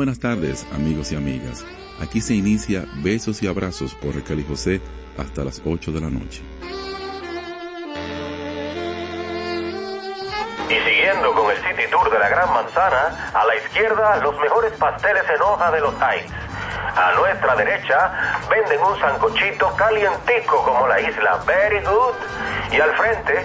buenas tardes, amigos y amigas. Aquí se inicia Besos y Abrazos por Raquel y José hasta las 8 de la noche. Y siguiendo con el City Tour de la Gran Manzana, a la izquierda los mejores pasteles en hoja de los Heights. A nuestra derecha venden un sancochito calientico como la isla Very Good. Y al frente,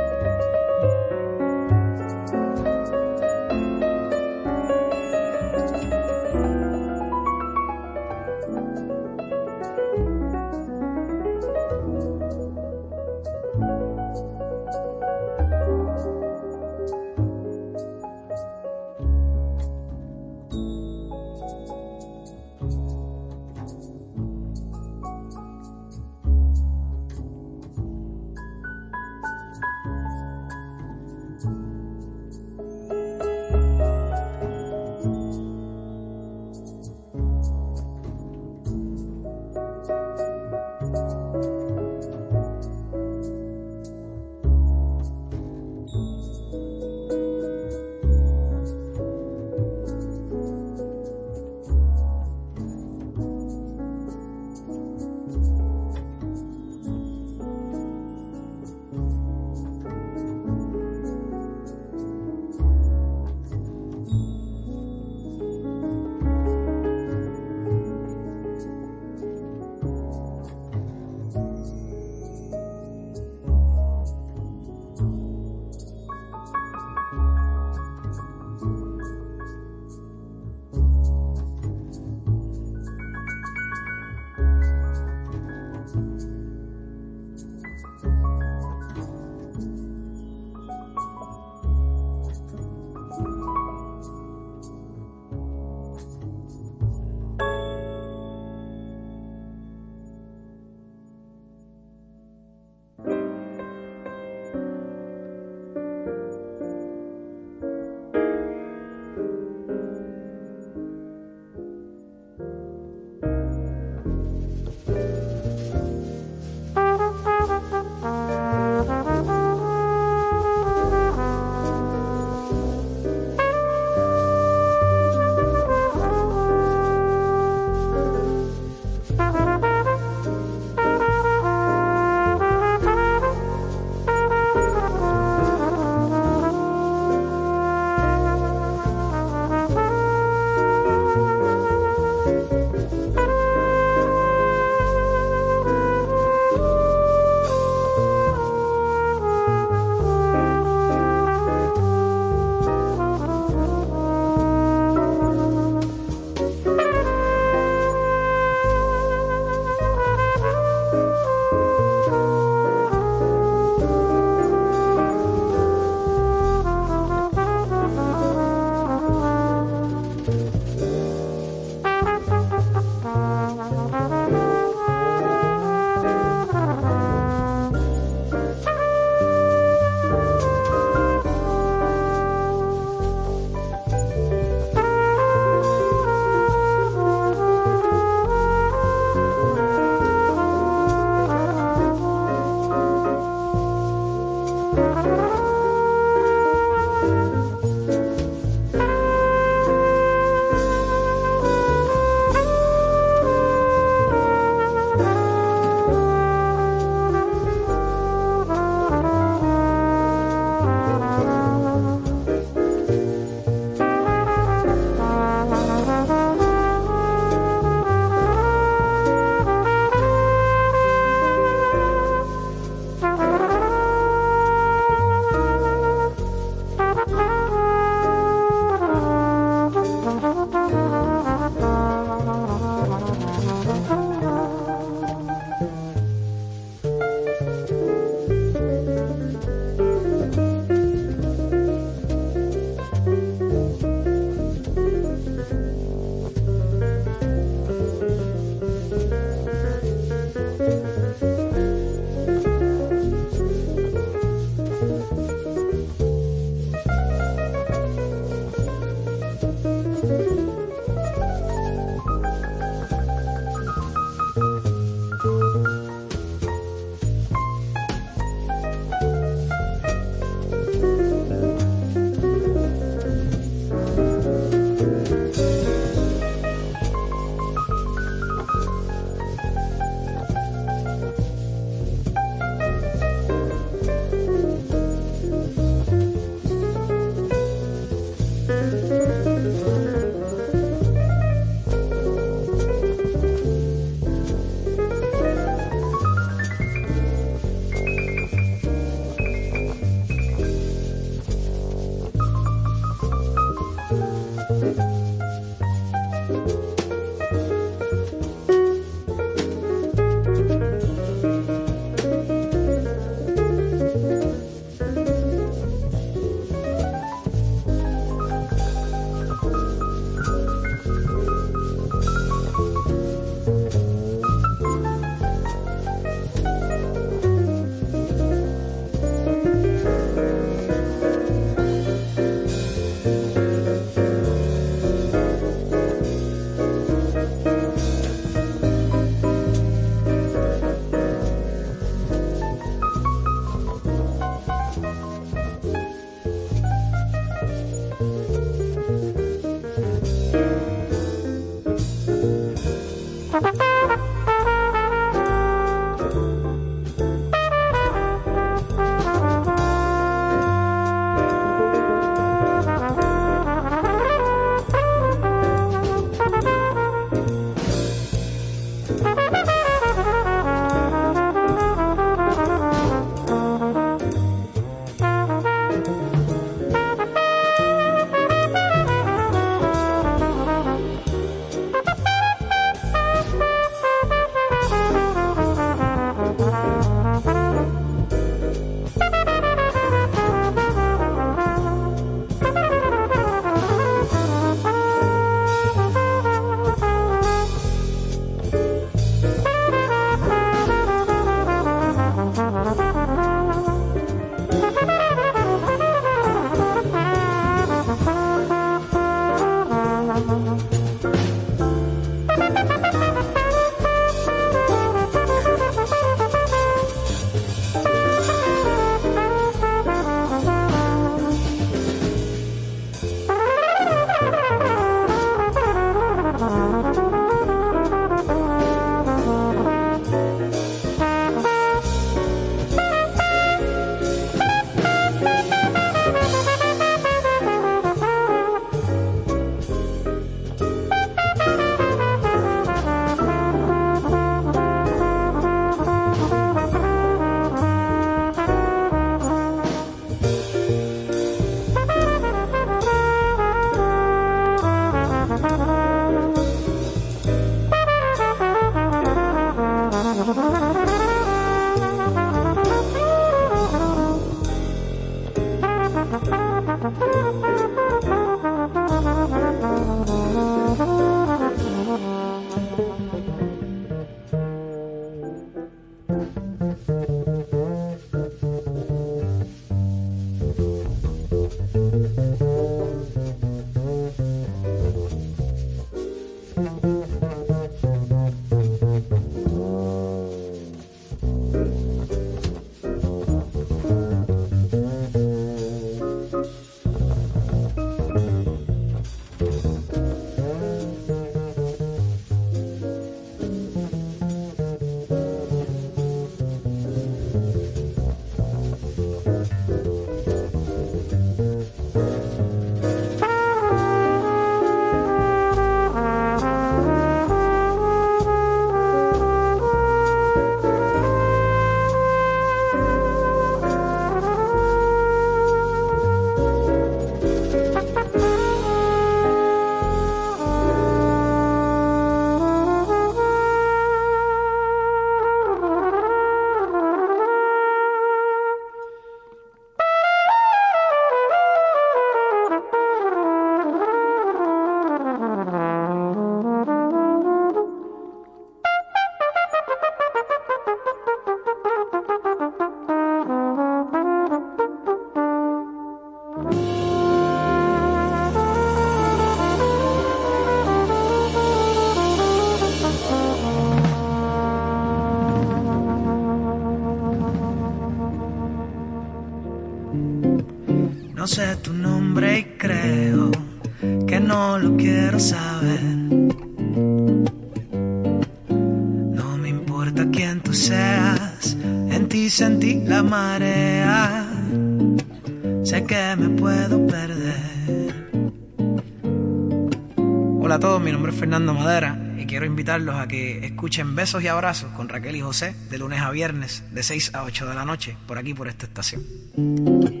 Fernando Madera y quiero invitarlos a que escuchen Besos y Abrazos con Raquel y José de lunes a viernes de 6 a 8 de la noche por aquí por esta estación.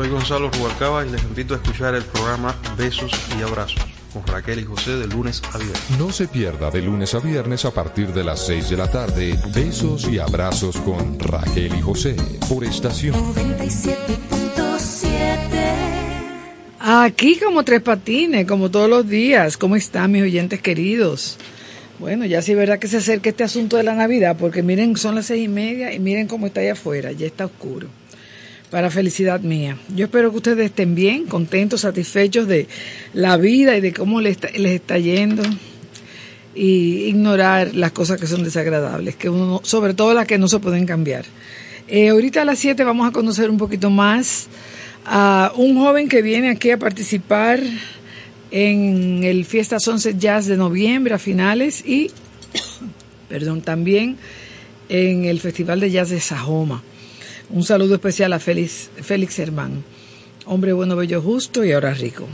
Soy Gonzalo Rubalcaba y les invito a escuchar el programa Besos y Abrazos con Raquel y José de lunes a viernes. No se pierda de lunes a viernes a partir de las 6 de la tarde Besos y Abrazos con Raquel y José por estación 97.7. Aquí como tres patines, como todos los días. ¿Cómo están mis oyentes queridos? Bueno, ya sí es verdad que se acerca este asunto de la Navidad, porque miren, son las seis y media y miren cómo está allá afuera, ya está oscuro. Para felicidad mía. Yo espero que ustedes estén bien, contentos, satisfechos de la vida y de cómo les está, yendo. Y ignorar las cosas que son desagradables, que uno, sobre todo las que no se pueden cambiar. Eh, ahorita a las 7 vamos a conocer un poquito más a un joven que viene aquí a participar en el Fiesta Sunset Jazz de noviembre a finales y, perdón, también en el Festival de Jazz de Sajoma. Un saludo especial a Félix, Félix Hermán, hombre bueno, bello, justo y ahora rico.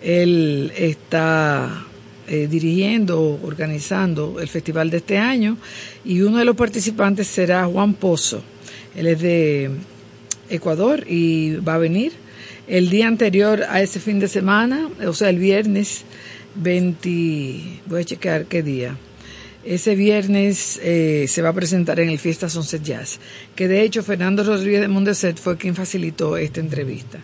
Él está eh, dirigiendo, organizando el festival de este año y uno de los participantes será Juan Pozo. Él es de Ecuador y va a venir el día anterior a ese fin de semana, o sea, el viernes 20, voy a checar qué día. Ese viernes eh, se va a presentar en el Fiesta Sunset Jazz, que de hecho Fernando Rodríguez de Mondeset fue quien facilitó esta entrevista,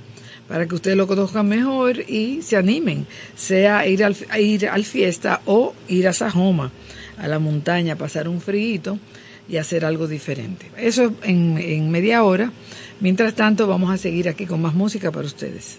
para que ustedes lo conozcan mejor y se animen, sea ir al, a ir al fiesta o ir a Sajoma, a la montaña, pasar un frío y hacer algo diferente. Eso en media hora. Mientras tanto, vamos a seguir aquí con más música para ustedes.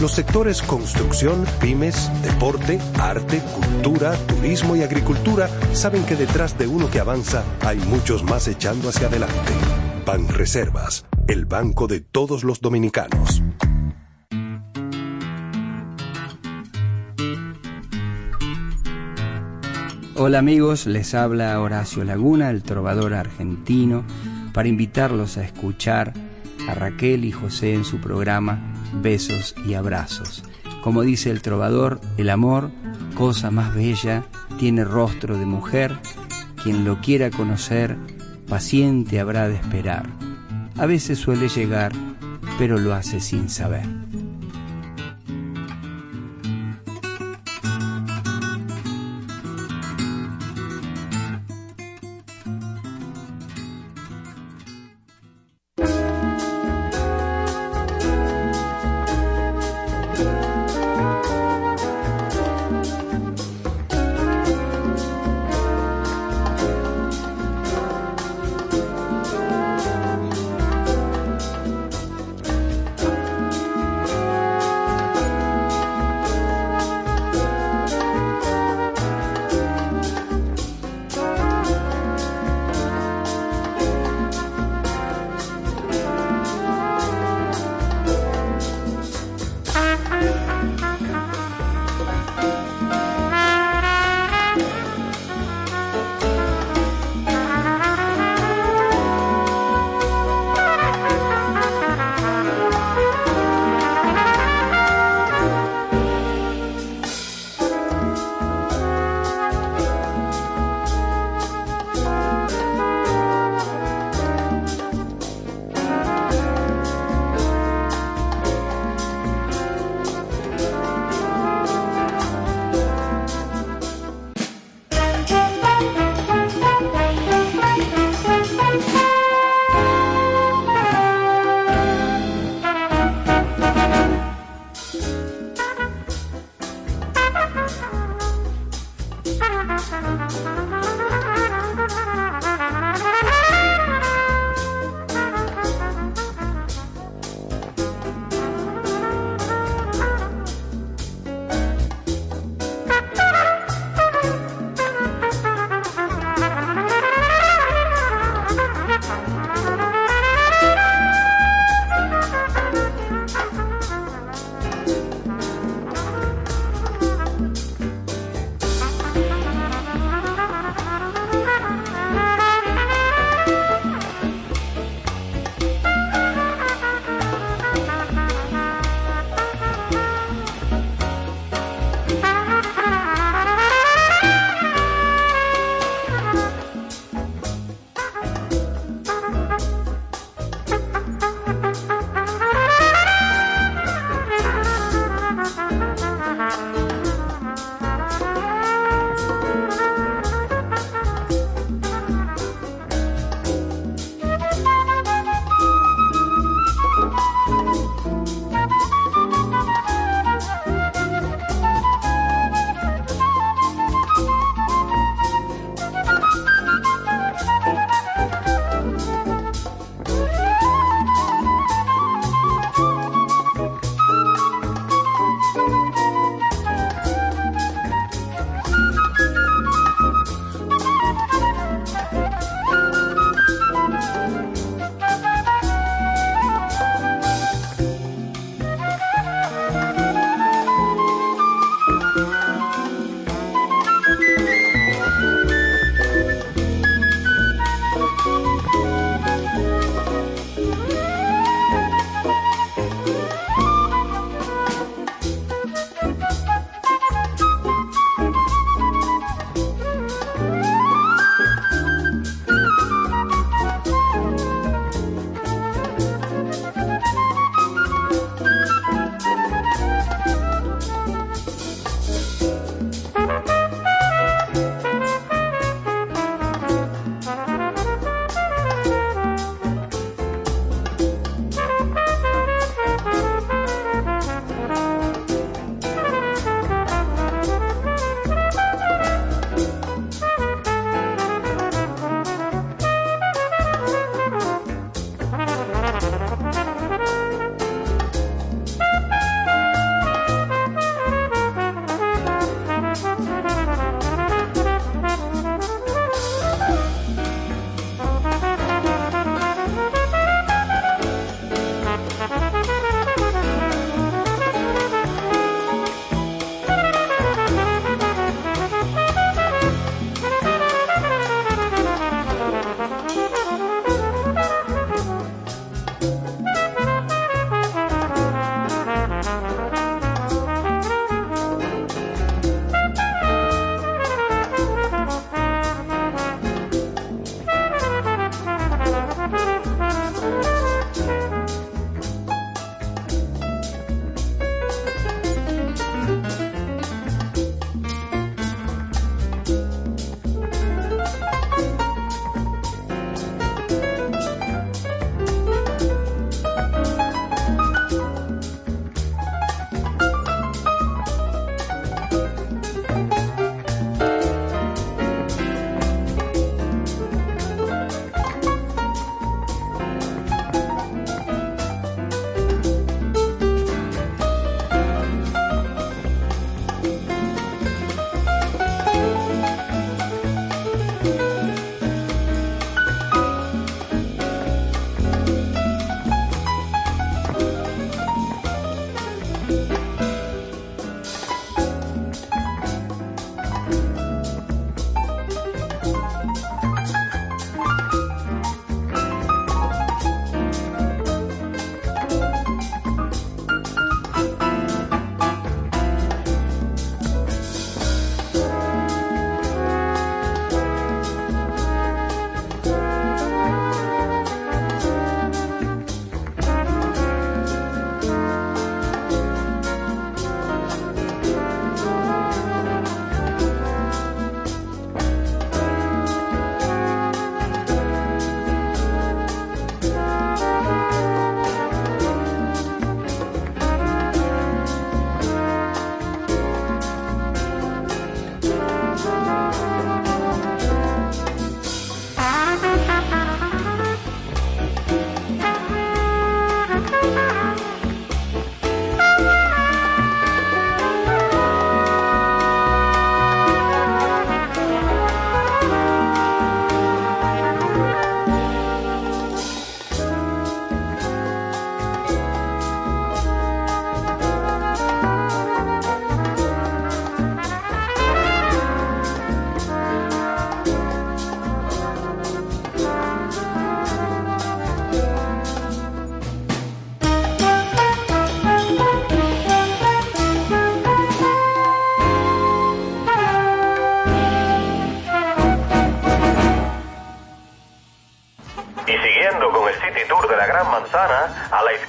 Los sectores construcción, pymes, deporte, arte, cultura, turismo y agricultura saben que detrás de uno que avanza hay muchos más echando hacia adelante. Ban Reservas, el banco de todos los dominicanos. Hola amigos, les habla Horacio Laguna, el trovador argentino, para invitarlos a escuchar a Raquel y José en su programa Besos y Abrazos. Como dice el trovador, el amor, cosa más bella, tiene rostro de mujer, quien lo quiera conocer, paciente habrá de esperar. A veces suele llegar, pero lo hace sin saber.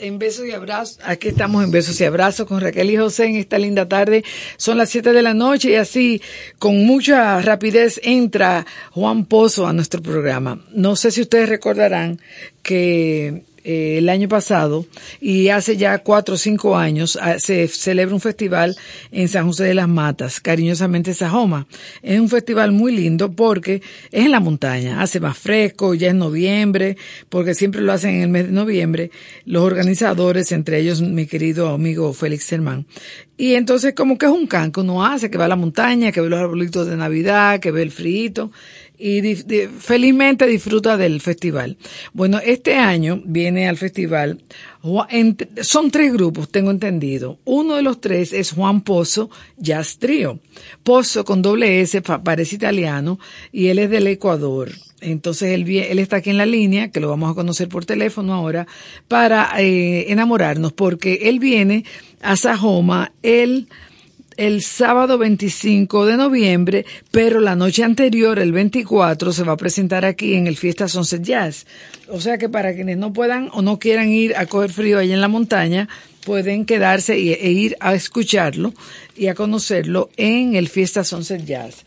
En besos y abrazos. Aquí estamos en besos y abrazos con Raquel y José en esta linda tarde. Son las 7 de la noche y así, con mucha rapidez, entra Juan Pozo a nuestro programa. No sé si ustedes recordarán que eh, el año pasado y hace ya cuatro o cinco años ah, se celebra un festival en San José de las Matas, cariñosamente Sajoma. Es un festival muy lindo porque es en la montaña, hace más fresco, ya es noviembre, porque siempre lo hacen en el mes de noviembre, los organizadores, entre ellos mi querido amigo Félix Hermán. Y entonces como que es un can que uno hace, que va a la montaña, que ve los arbolitos de Navidad, que ve el frito y felizmente disfruta del festival. Bueno, este año viene al festival, son tres grupos, tengo entendido. Uno de los tres es Juan Pozo Jazz Trio. Pozo con doble S, parece italiano, y él es del Ecuador. Entonces él, él está aquí en la línea, que lo vamos a conocer por teléfono ahora, para eh, enamorarnos, porque él viene a Sajoma, él sábado 25 de noviembre, pero la noche anterior, el 24, se va a presentar aquí en el Fiesta Sunset Jazz. O sea que para quienes no puedan o no quieran ir a coger frío allá en la montaña, pueden quedarse e ir a escucharlo y a conocerlo en el Fiesta Sunset Jazz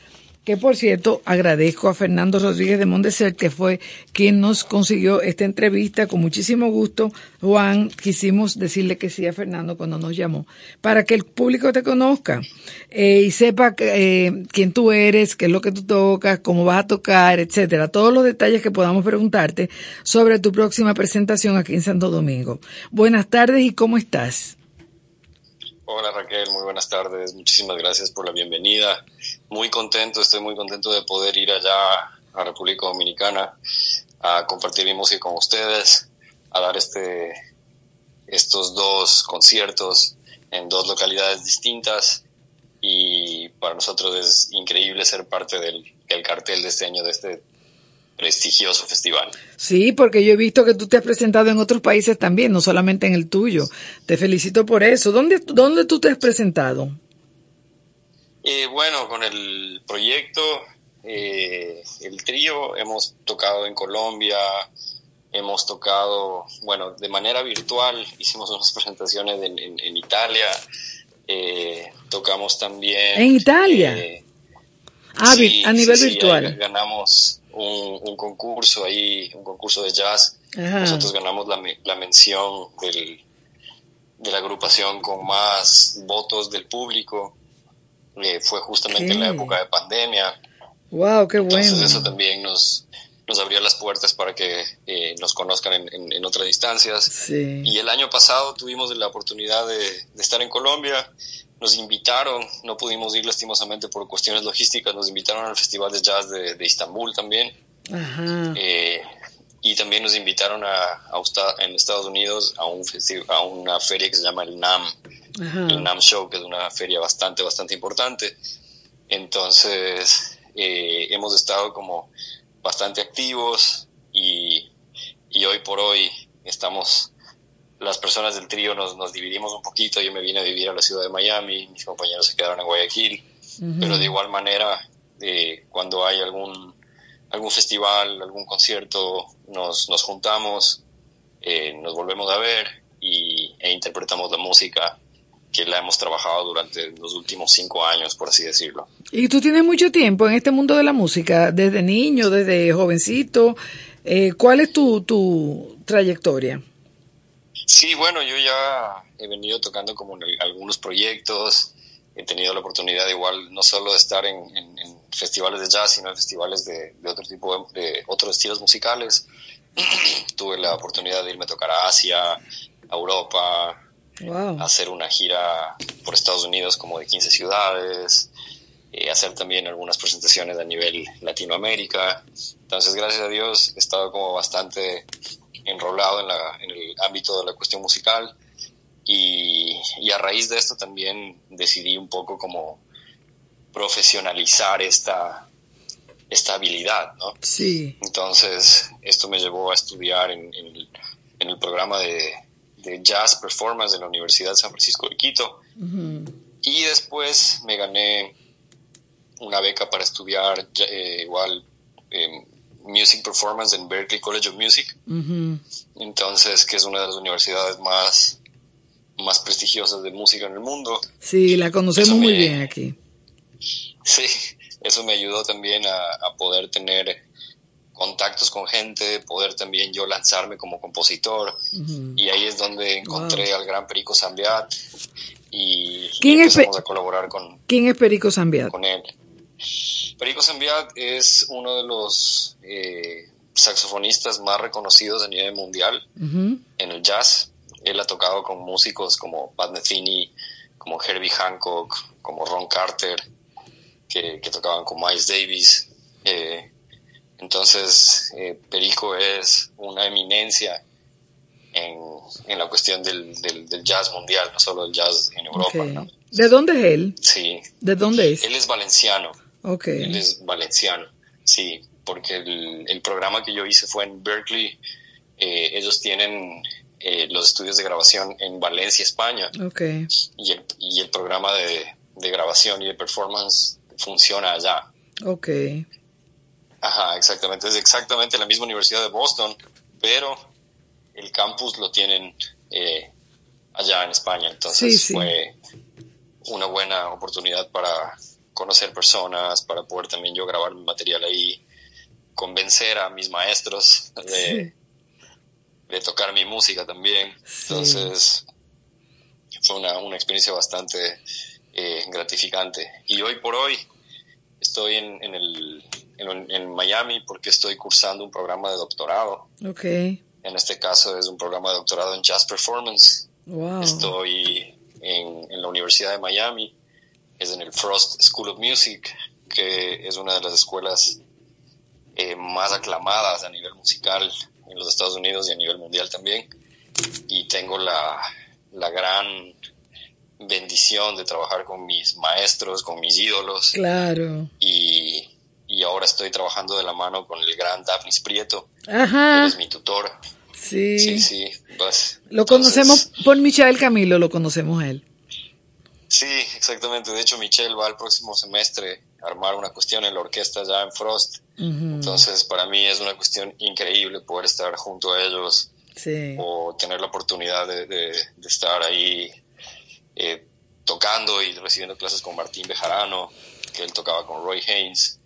por cierto agradezco a Fernando Rodríguez de Mondeser, que fue quien nos consiguió esta entrevista con muchísimo gusto. Juan, quisimos decirle que sí a Fernando cuando nos llamó, para que el público te conozca eh, y sepa eh, quién tú eres, qué es lo que tú tocas, cómo vas a tocar, etcétera. Todos los detalles que podamos preguntarte sobre tu próxima presentación aquí en Santo Domingo. Buenas tardes y cómo estás. Hola Raquel, muy buenas tardes. Muchísimas gracias por la bienvenida. Muy contento, estoy muy contento de poder ir allá a República Dominicana a compartir mi música con ustedes, a dar este, estos dos conciertos en dos localidades distintas y para nosotros es increíble ser parte del, del cartel de este año de este prestigioso festival. Sí, porque yo he visto que tú te has presentado en otros países también, no solamente en el tuyo. Te felicito por eso. ¿Dónde, dónde tú te has presentado? Eh, bueno, con el proyecto, eh, el trío, hemos tocado en Colombia, hemos tocado, bueno, de manera virtual, hicimos unas presentaciones en, Italia, eh, tocamos también... ¿En Italia? ah, a nivel virtual. Ganamos un, concurso ahí, un concurso de jazz. Nosotros ganamos la, la mención del, de la agrupación con más votos del público. Eh, fue justamente en la época de pandemia. Wow, qué bueno. Entonces eso también nos, nos abrió las puertas para que eh, nos conozcan en, en, otras distancias. Y el año pasado tuvimos la oportunidad de, de, estar en Colombia. Nos invitaron, no pudimos ir lastimosamente por cuestiones logísticas, nos invitaron al Festival de Jazz de, de Istambul también. Eh, y también nos invitaron a, a, en Estados Unidos a, un a una feria que se llama el NAM, el NAM Show, que es una feria bastante, bastante importante. Entonces, eh, hemos estado como bastante activos y, y, hoy por hoy estamos, las personas del trío nos, nos, dividimos un poquito, yo me vine a vivir a la ciudad de Miami, mis compañeros se quedaron en Guayaquil, pero de igual manera, eh, cuando hay algún, algún festival, algún concierto, nos, nos juntamos, eh, nos volvemos a ver y, e interpretamos la música que la hemos trabajado durante los últimos cinco años, por así decirlo. Y tú tienes mucho tiempo en este mundo de la música, desde niño, desde jovencito. Eh, ¿Cuál es tu, tu trayectoria? Sí, bueno, yo ya he venido tocando como en algunos proyectos, he tenido la oportunidad igual no solo de estar en, festivales de jazz, sino en festivales de, otro tipo de, de, otros estilos musicales. Tuve la oportunidad de irme a tocar a Asia, a Europa, hacer una gira por Estados Unidos como de 15 ciudades. eh, hacer también algunas presentaciones a nivel Latinoamérica. Entonces, gracias a Dios, he estado como bastante enrolado en, la, en el ámbito de la cuestión musical y, y, a raíz de esto también decidí un poco como profesionalizar esta, esta habilidad, ¿no? Sí. Entonces, esto me llevó a estudiar en, el, en el, programa de, de, Jazz Performance de la Universidad de San Francisco de Quito. Y después me gané una beca para estudiar eh, igual eh, Music Performance en Berkeley College of Music. Entonces, que es una de las universidades más, más prestigiosas de música en el mundo. Sí, la conocemos muy bien aquí. Sí, eso me ayudó también a, poder tener contactos con gente, poder también yo lanzarme como compositor. Y ahí es donde encontré al gran Perico Zambiat y, empezamos a colaborar con... ¿Quién es Perico Zambiat? Con él. Perico Zambiat es uno de los eh, saxofonistas más reconocidos a nivel mundial en el jazz. Él ha tocado con músicos como Pat Metheny, como Herbie Hancock, como Ron Carter, que, tocaban con Miles Davis. Eh, entonces, eh, Perico es una eminencia en, la cuestión del, jazz mundial, no solo el jazz en Europa. ¿De dónde es él? Sí. ¿De dónde es? Él es valenciano. Ok. Él es valenciano, sí, porque el, programa que yo hice fue en Berkeley. Eh, ellos tienen los estudios de grabación en Valencia, España. Okay. Y, el, y el programa de, de grabación y de performance funciona allá. Ok. Ajá, exactamente. Es exactamente la misma Universidad de Boston, pero el campus lo tienen eh, allá en España. Entonces fue una buena oportunidad para conocer personas, para poder también yo grabar mi material ahí, convencer a mis maestros de, de tocar mi música también. Entonces fue una, una experiencia bastante eh, gratificante. Y hoy por hoy estoy en, en, el, en, Miami porque estoy cursando un programa de doctorado. Okay. En este caso es un programa de doctorado en Jazz Performance. Wow. Estoy en, en la Universidad de Miami, es en el Frost School of Music, que es una de las escuelas eh, más aclamadas a nivel musical en los Estados Unidos y a nivel mundial también. Y tengo la, la gran bendición de trabajar con mis maestros, con mis ídolos. Claro. Y, y ahora estoy trabajando de la mano con el gran Daphnis Prieto, Ajá. que es mi tutor. Sí. Sí, sí. Pues, lo conocemos por Michelle Camilo, lo conocemos él. Sí, exactamente. De hecho, Michelle va al próximo semestre a armar una cuestión en la orquesta ya en Frost. Entonces, para mí es una cuestión increíble poder estar junto a ellos. Sí. O tener la oportunidad de, de estar ahí eh, tocando y recibiendo clases con Martín Bejarano, que él tocaba con Roy Haynes.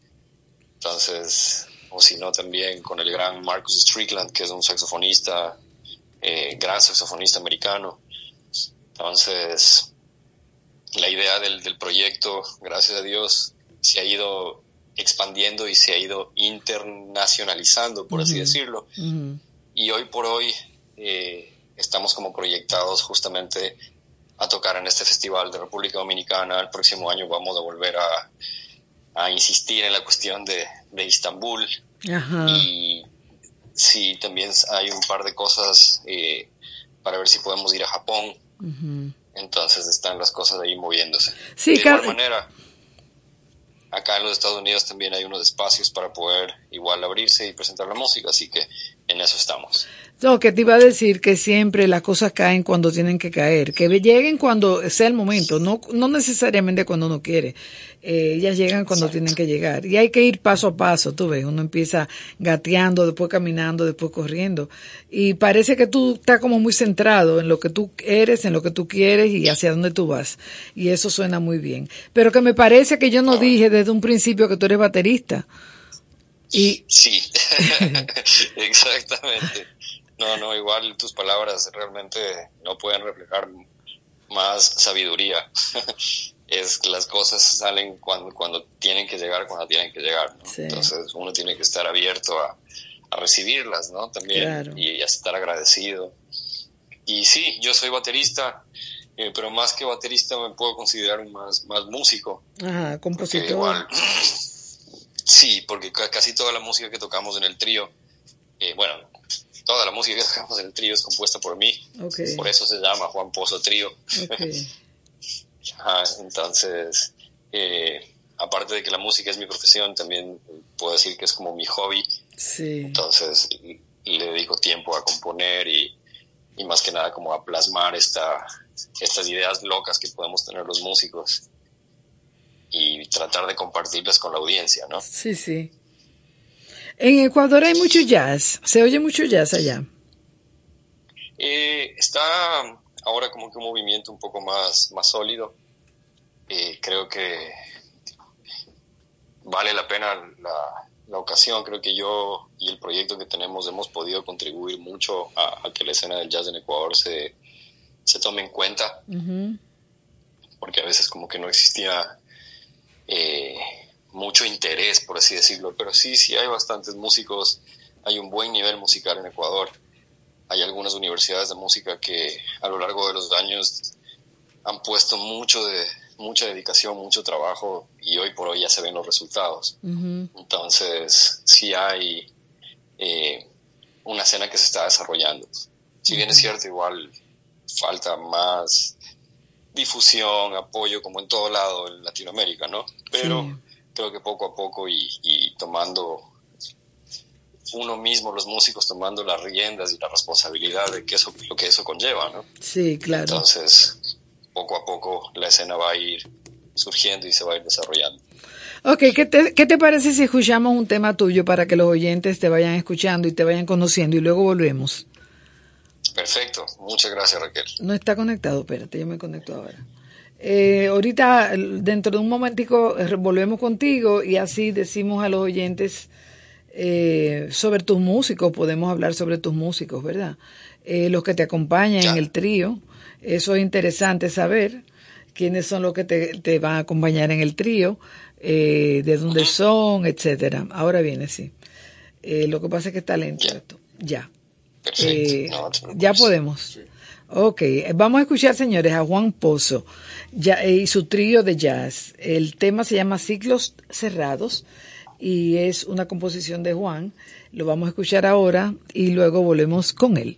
Entonces, o si no, también con el gran Marcus Strickland, que es un saxofonista, eh, gran saxofonista americano. Entonces, la idea del, del, proyecto, gracias a Dios, se ha ido expandiendo y se ha ido internacionalizando, por así decirlo. Y hoy por hoy eh, estamos como proyectados justamente a tocar en este festival de República Dominicana. El próximo año vamos a volver a, a insistir en la cuestión de, de Istambul. Y sí, también hay un par de cosas eh, para ver si podemos ir a Japón. Entonces están las cosas ahí moviéndose. Sí, de igual manera, acá en los Estados Unidos también hay unos espacios para poder igual abrirse y presentar la música, así que en eso estamos. No, que te iba a decir que siempre las cosas caen cuando tienen que caer, que lleguen cuando sea el momento, no, no necesariamente cuando uno quiere. Eh, ellas llegan cuando tienen que llegar. Y hay que ir paso a paso, tú ves, uno empieza gateando, después caminando, después corriendo. Y parece que tú estás como muy centrado en lo que tú eres, en lo que tú quieres y hacia dónde tú vas. Y eso suena muy bien. Pero que me parece que yo no dije desde un principio que tú eres baterista. Y... Sí, exactamente. No, no, igual tus palabras realmente no pueden reflejar más sabiduría. es las cosas salen cuando, cuando tienen que llegar, cuando tienen que llegar. Entonces uno tiene que estar abierto a, a recibirlas, ¿no? También y, a estar agradecido. Y sí, yo soy baterista. eh, pero más que baterista me puedo considerar un más, más músico. Ajá, compositor. sí, porque casi toda la música que tocamos en el trío, eh, bueno, toda la música que tocamos en el trío es compuesta por mí. Por eso se llama Juan Pozo Trío. entonces, eh, aparte de que la música es mi profesión, también puedo decir que es como mi hobby. Sí. Entonces, le dedico tiempo a componer y, y más que nada como a plasmar esta, estas ideas locas que podemos tener los músicos y tratar de compartirlas con la audiencia, ¿no? Sí, sí. En Ecuador hay mucho jazz, se oye mucho jazz allá. Eh, está ahora como que un movimiento un poco más, más sólido. Eh, creo que vale la pena la, la, ocasión. Creo que yo y el proyecto que tenemos hemos podido contribuir mucho a, que la escena del jazz en Ecuador se, se tome en cuenta. Porque a veces como que no existía eh, mucho interés, por así decirlo. Pero sí, sí hay bastantes músicos. Hay un buen nivel musical en Ecuador. Hay algunas universidades de música que a lo largo de los años han puesto mucho de, mucha dedicación, mucho trabajo y hoy por hoy ya se ven los resultados. Entonces, sí hay eh, una escena que se está desarrollando. Si bien es cierto, igual falta más difusión, apoyo, como en todo lado en Latinoamérica, ¿no? Pero creo que poco a poco y, y tomando uno mismo, los músicos tomando las riendas y la responsabilidad de que eso, lo que eso conlleva, ¿no? Sí, claro. Entonces, poco a poco la escena va a ir surgiendo y se va a ir desarrollando. Ok, ¿qué te, ¿qué te parece si escuchamos un tema tuyo para que los oyentes te vayan escuchando y te vayan conociendo y luego volvemos? Perfecto, muchas gracias Raquel. No está conectado, espérate, yo me conecto ahora. Eh, ahorita, dentro de un momentico, eh, volvemos contigo y así decimos a los oyentes eh, sobre tus músicos, podemos hablar sobre tus músicos, ¿verdad? los que te acompañan en el trío, eso es interesante saber quiénes son los que te, van a acompañar en el trío, de dónde son, etcétera. Ahora viene, sí. lo que pasa es que está lento esto. Ya. ya podemos. Ok, vamos a escuchar, señores, a Juan Pozo y su trío de jazz. El tema se llama Ciclos Cerrados y es una composición de Juan. Lo vamos a escuchar ahora y luego volvemos con él.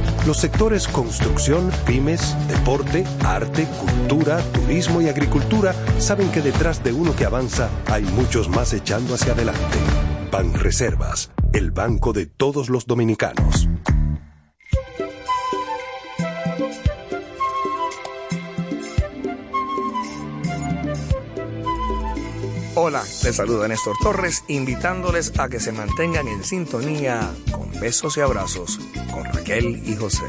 Los sectores construcción, pymes, deporte, arte, cultura, turismo y agricultura saben que detrás de uno que avanza hay muchos más echando hacia adelante. Ban Reservas, el banco de todos los dominicanos. Hola, les saluda Néstor Torres, invitándoles a que se mantengan en sintonía con besos y abrazos Raquel y José.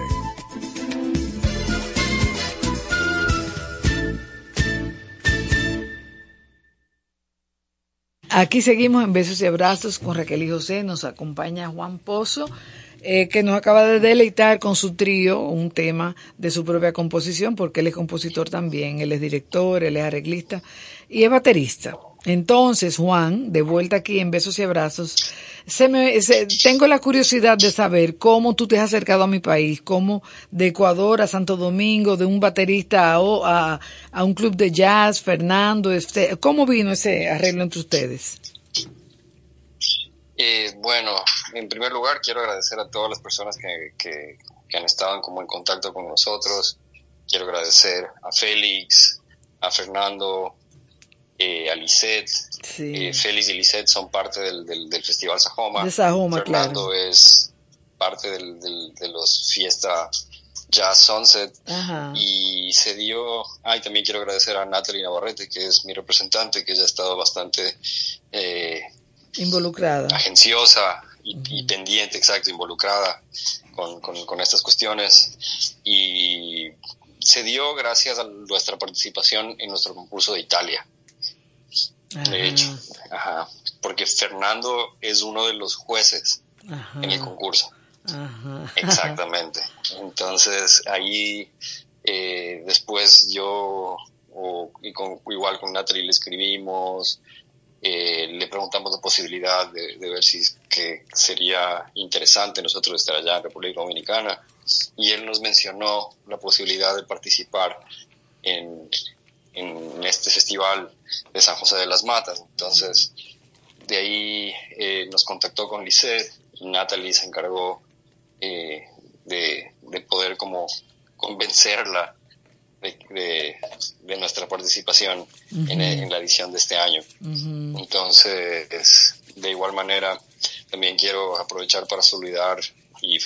Aquí seguimos en besos y abrazos con Raquel y José, nos acompaña Juan Pozo. Eh, que nos acaba de deleitar con su trío, un tema de su propia composición, porque él es compositor también, él es director, él es arreglista y es baterista. Entonces, Juan, de vuelta aquí en Besos y Abrazos, se me, tengo la curiosidad de saber cómo tú te has acercado a mi país, cómo de Ecuador a Santo Domingo, de un baterista a, un club de jazz, Fernando, este, ¿cómo vino ese arreglo entre ustedes? Eh, bueno, en primer lugar quiero agradecer a todas las personas que, que, que han estado como en contacto con nosotros. Quiero agradecer a Félix, a Fernando, eh, a eh, Félix y Lisette son parte del, del, Festival Sajoma. Fernando es parte del, de los fiesta Jazz Sunset. Y se dio, ah, también quiero agradecer a Natalie Navarrete, que es mi representante, que ya ha estado bastante eh, involucrada. Agenciosa y, pendiente, exacto, involucrada con, con, con estas cuestiones. Y se dio gracias a nuestra participación en nuestro concurso de Italia de hecho, ajá, porque Fernando es uno de los jueces en el concurso. Exactamente. Entonces ahí eh, después yo, y con, igual con Natalie le escribimos, eh, le preguntamos la posibilidad de, ver si que sería interesante nosotros estar allá en República Dominicana. Y él nos mencionó la posibilidad de participar en, en este festival de San José de las Matas. Entonces, de ahí eh, nos contactó con Lisette y Natalie se encargó eh, de, poder como convencerla de, nuestra participación en, la edición de este año. Entonces, de igual manera, también quiero aprovechar para saludar y,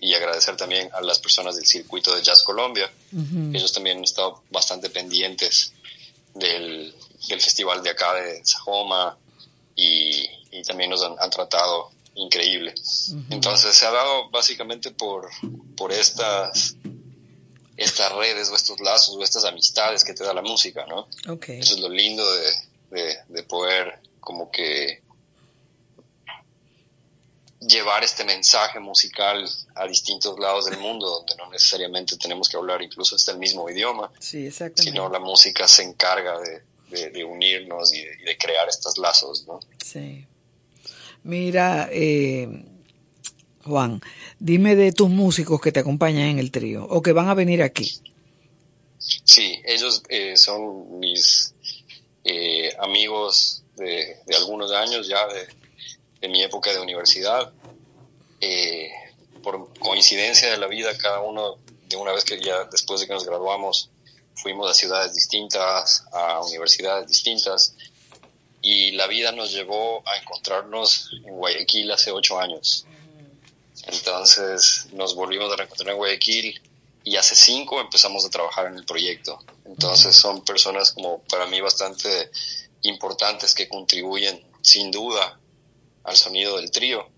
y, agradecer también a las personas del circuito de Jazz Colombia. Ellos también han estado bastante pendientes del, del festival de acá de Sajoma y, y también nos han, tratado increíble. Entonces se ha dado básicamente por, por estas estas redes o estos lazos o estas amistades que te da la música, ¿no? Eso es lo lindo de, de, de poder como que llevar este mensaje musical a distintos lados del mundo, donde no necesariamente tenemos que hablar incluso hasta el mismo idioma, sí, sino la música se encarga de, de, unirnos y de, crear estos lazos, ¿no? Sí. Mira, eh, Juan, dime de tus músicos que te acompañan en el trío o que van a venir aquí. Sí, ellos eh, son mis eh, amigos de, de algunos años ya, de, de mi época de universidad. Eh, por coincidencia de la vida, cada uno, de una vez que ya después de que nos graduamos, fuimos a ciudades distintas, a universidades distintas, y la vida nos llevó a encontrarnos en Guayaquil hace ocho años. Entonces nos volvimos a reencontrar en Guayaquil y hace cinco empezamos a trabajar en el proyecto. Entonces son personas como para mí bastante importantes que contribuyen sin duda al sonido del trío.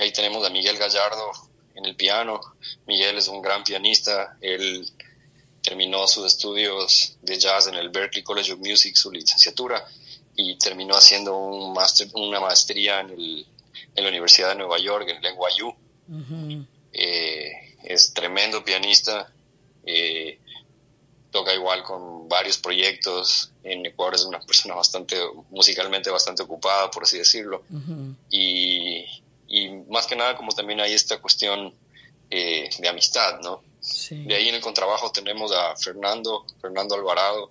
Ahí tenemos a Miguel Gallardo en el piano. Miguel es un gran pianista. Él terminó sus estudios de jazz en el Berklee College of Music, su licenciatura, y terminó haciendo un master, una maestría en, el, en la Universidad de Nueva York, en el NYU. Eh, es tremendo pianista. Eh, toca igual con varios proyectos. En Ecuador es una persona bastante, musicalmente bastante ocupada, por así decirlo. y, y, más que nada, como también hay esta cuestión eh, de amistad, ¿no? De ahí en el contrabajo tenemos a Fernando, Fernando Alvarado,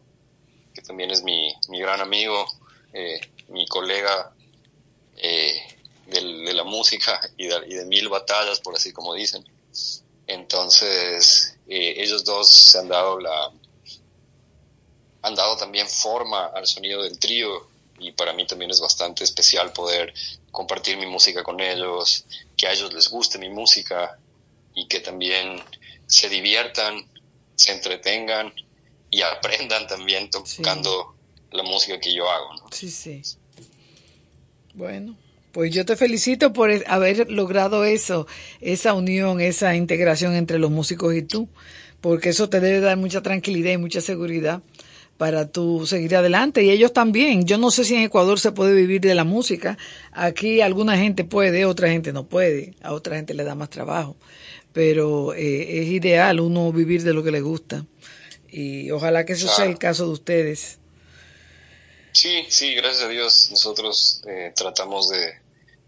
que también es mi, mi gran amigo, eh, mi colega eh, de la música y de, mil batallas, por así como dicen. Entonces, ellos dos se han dado la, han dado también forma al sonido del trío y para mí también es bastante especial poder compartir mi música con ellos, que a ellos les guste mi música y que también se diviertan, se entretengan y aprendan también tocando la música que yo hago. Sí, sí. Bueno, pues yo te felicito por haber logrado eso, esa unión, esa integración entre los músicos y tú, porque eso te debe dar mucha tranquilidad y mucha seguridad para tú seguir adelante. Y ellos también. Yo no sé si en Ecuador se puede vivir de la música. Aquí alguna gente puede, otra gente no puede. A otra gente le da más trabajo. Pero eh, es ideal uno vivir de lo que le gusta. Y ojalá que eso sea el caso de ustedes. Sí, sí, gracias a Dios nosotros eh, tratamos de,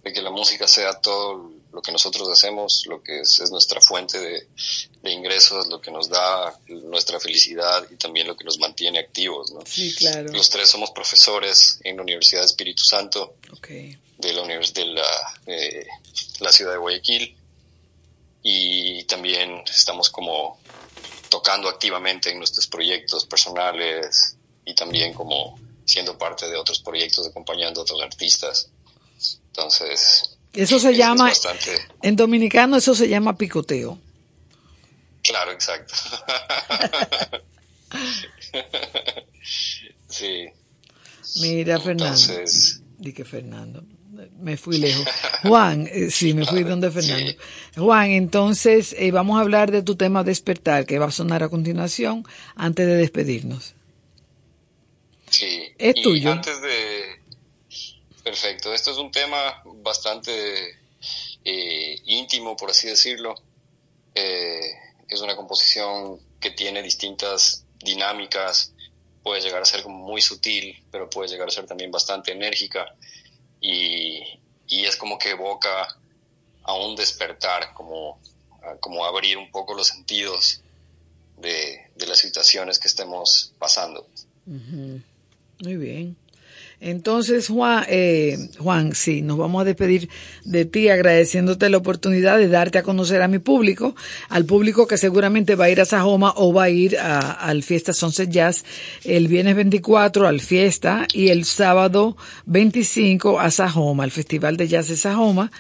de que la música sea todo lo que nosotros hacemos, lo que es, nuestra fuente de, ingresos, lo que nos da nuestra felicidad y también lo que nos mantiene activos. ¿no? Sí, claro. Los tres somos profesores en la Universidad de Espíritu Santo de, la, de la, la ciudad de Guayaquil y también estamos como tocando activamente en nuestros proyectos personales y también como siendo parte de otros proyectos, acompañando a otros artistas. Entonces, eso se llama, en dominicano eso se llama picoteo. Claro, exacto. sí. Mira, Fernando. Di que Fernando. Me fui lejos. Juan, eh, sí, me fui donde Fernando. Juan, entonces eh, vamos a hablar de tu tema despertar, que va a sonar a continuación, antes de despedirnos. Sí. Es tuyo. Antes de, Perfecto, esto es un tema bastante eh, íntimo, por así decirlo. Eh, es una composición que tiene distintas dinámicas, puede llegar a ser como muy sutil, pero puede llegar a ser también bastante enérgica y, es como que evoca a un despertar, como, como abrir un poco los sentidos de, las situaciones que estemos pasando. Muy bien. Entonces, Juan, eh, Juan, sí, nos vamos a despedir de ti agradeciéndote la oportunidad de darte a conocer a mi público, al público que seguramente va a ir a Sajoma o va a ir al Fiesta Sunset Jazz el viernes 24 al Fiesta y el sábado 25 a Sajoma, al Festival de Jazz de Sajoma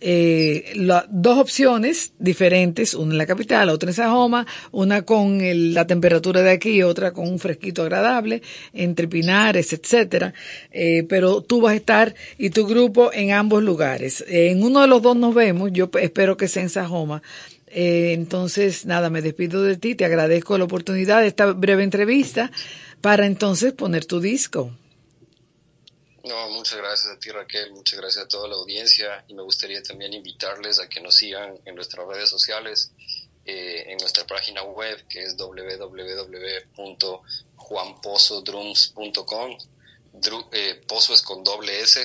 eh, dos opciones diferentes, una en la capital, otra en Sajoma, una con la temperatura de aquí otra con un fresquito agradable, entre Pinares, etcétera. Eh, pero tú vas a estar y tu grupo en ambos lugares. en uno de los dos nos vemos, yo espero que sea en Sajoma. Eh, entonces, nada, me despido de ti, te agradezco la oportunidad de esta breve entrevista para entonces poner tu disco. No, muchas gracias a ti Raquel, muchas gracias a toda la audiencia. Y me gustaría también invitarles a que nos sigan en nuestras redes sociales, eh, en nuestra página web que es www.juanpozodrums.com. Eh, pozo es con doble S,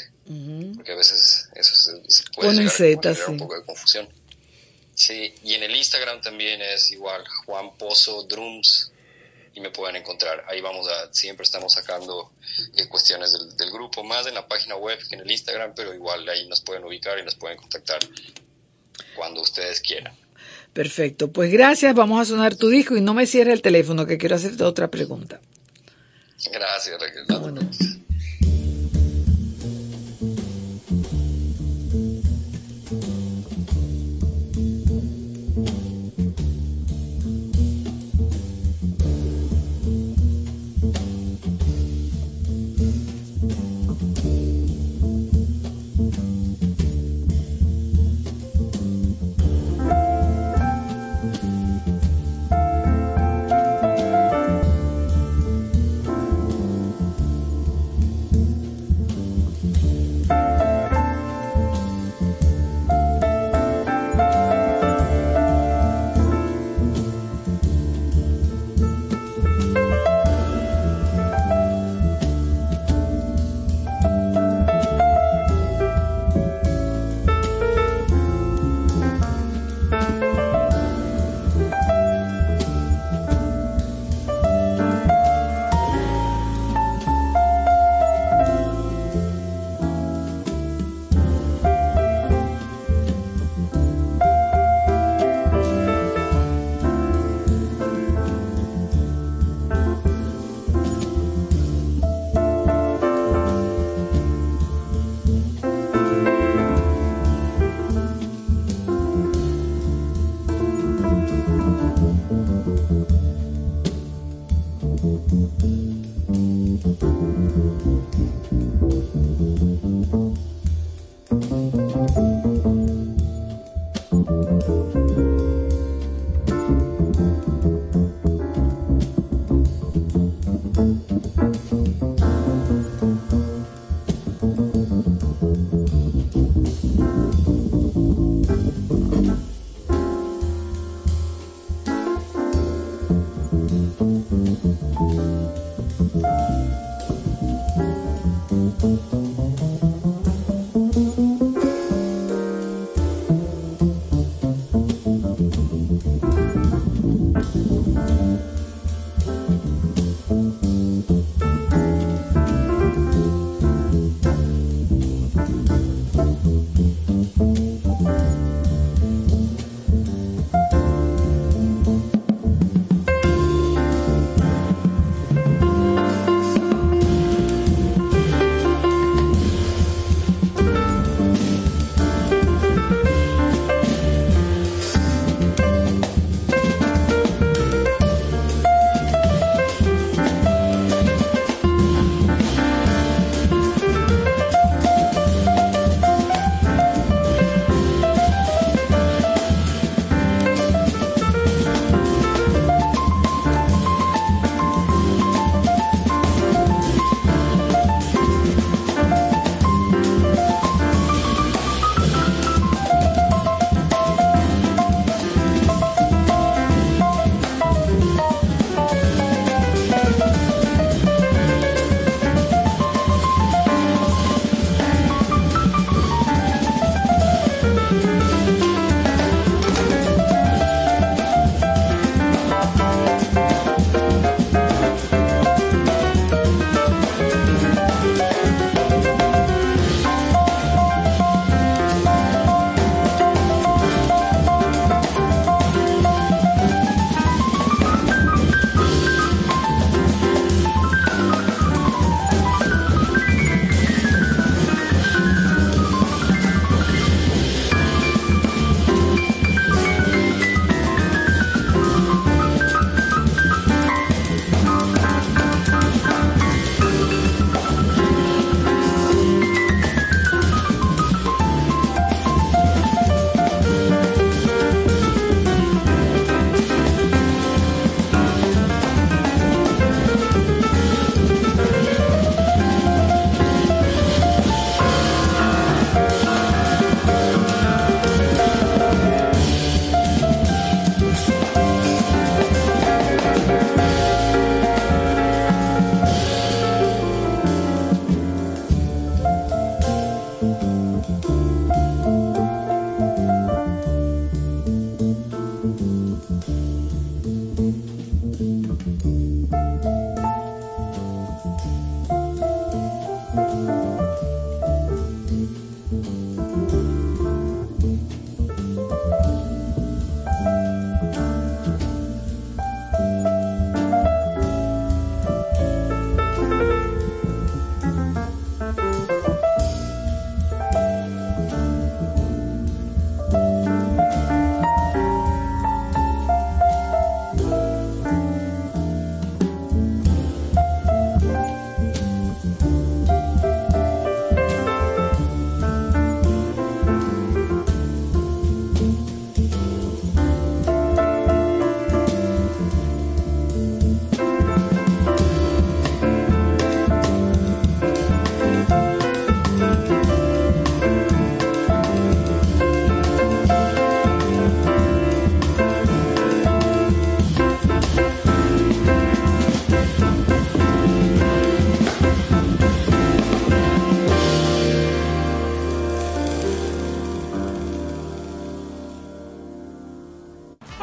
porque a veces eso se, puede llegar a un poco de confusión. Sí, y en el Instagram también es igual, Juan Pozo Drums y me pueden encontrar. Ahí vamos a, siempre estamos sacando eh, cuestiones del, grupo, más en la página web que en el Instagram, pero igual ahí nos pueden ubicar y nos pueden contactar cuando ustedes quieran. Perfecto, pues gracias, vamos a sonar tu disco y no me cierre el teléfono que quiero hacerte otra pregunta. Gracias, Raquel.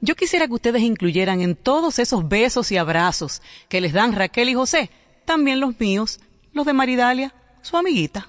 Yo quisiera que ustedes incluyeran en todos esos besos y abrazos que les dan Raquel y José, también los míos, los de Maridalia, su amiguita.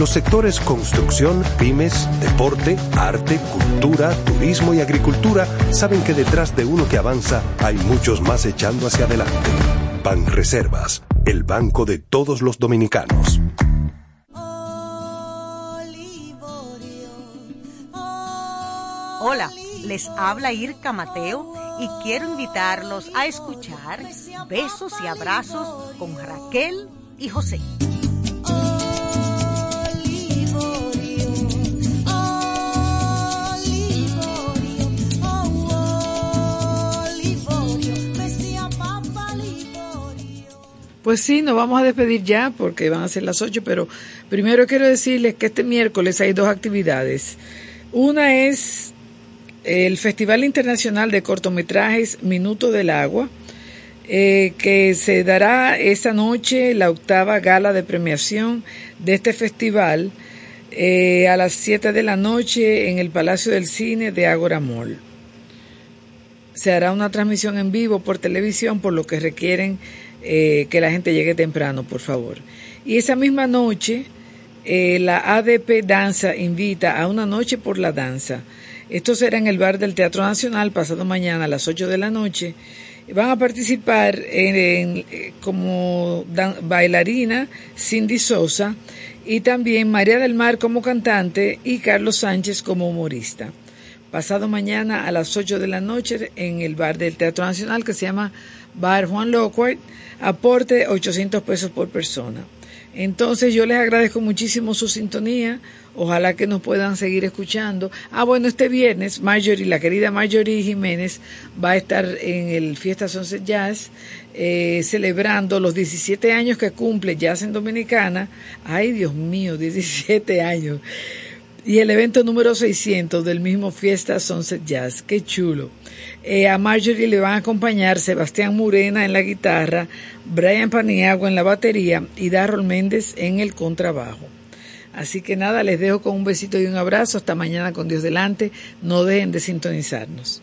Los sectores construcción, pymes, deporte, arte, cultura, turismo y agricultura saben que detrás de uno que avanza hay muchos más echando hacia adelante. Ban Reservas, el banco de todos los dominicanos. Hola, les habla Irka Mateo y quiero invitarlos a escuchar Besos y Abrazos con Raquel y José. Pues sí, nos vamos a despedir ya porque van a ser las 8, pero primero quiero decirles que este miércoles hay dos actividades. Una es el Festival Internacional de Cortometrajes Minuto del Agua, eh, que se dará esta noche la octava gala de premiación de este festival eh, a las 7 de la noche en el Palacio del Cine de Agora Mall. Se hará una transmisión en vivo por televisión, por lo que requieren eh, que la gente llegue temprano, por favor. Y esa misma noche, eh, la ADP Danza invita a una noche por la danza. Esto será en el bar del Teatro Nacional pasado mañana a las 8 de la noche. Van a participar en, como bailarina Cindy Sosa y también María del Mar como cantante y Carlos Sánchez como humorista. Pasado mañana a las 8 de la noche en el bar del Teatro Nacional que se llama Bar Juan Lockhart aporte 800 pesos por persona. Entonces yo les agradezco muchísimo su sintonía. Ojalá que nos puedan seguir escuchando. Ah, bueno, este viernes Marjorie, la querida Marjorie Jiménez, va a estar en el Fiesta Sunset Jazz eh, celebrando los 17 años que cumple Jazz en Dominicana. Ay, Dios mío, 17 años. Y el evento número 600 del mismo Fiesta Sunset Jazz. Qué chulo. Eh, a Marjorie le van a acompañar Sebastián Murena en la guitarra, Brian Paniagua en la batería y Darrell Méndez en el contrabajo. Así que nada, les dejo con un besito y un abrazo. Hasta mañana con Dios delante. No dejen de sintonizarnos.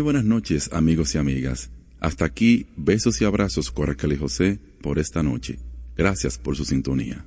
Buenas noches, amigos y amigas. Hasta aquí, besos y abrazos con Raquel y José por esta noche. Gracias por su sintonía.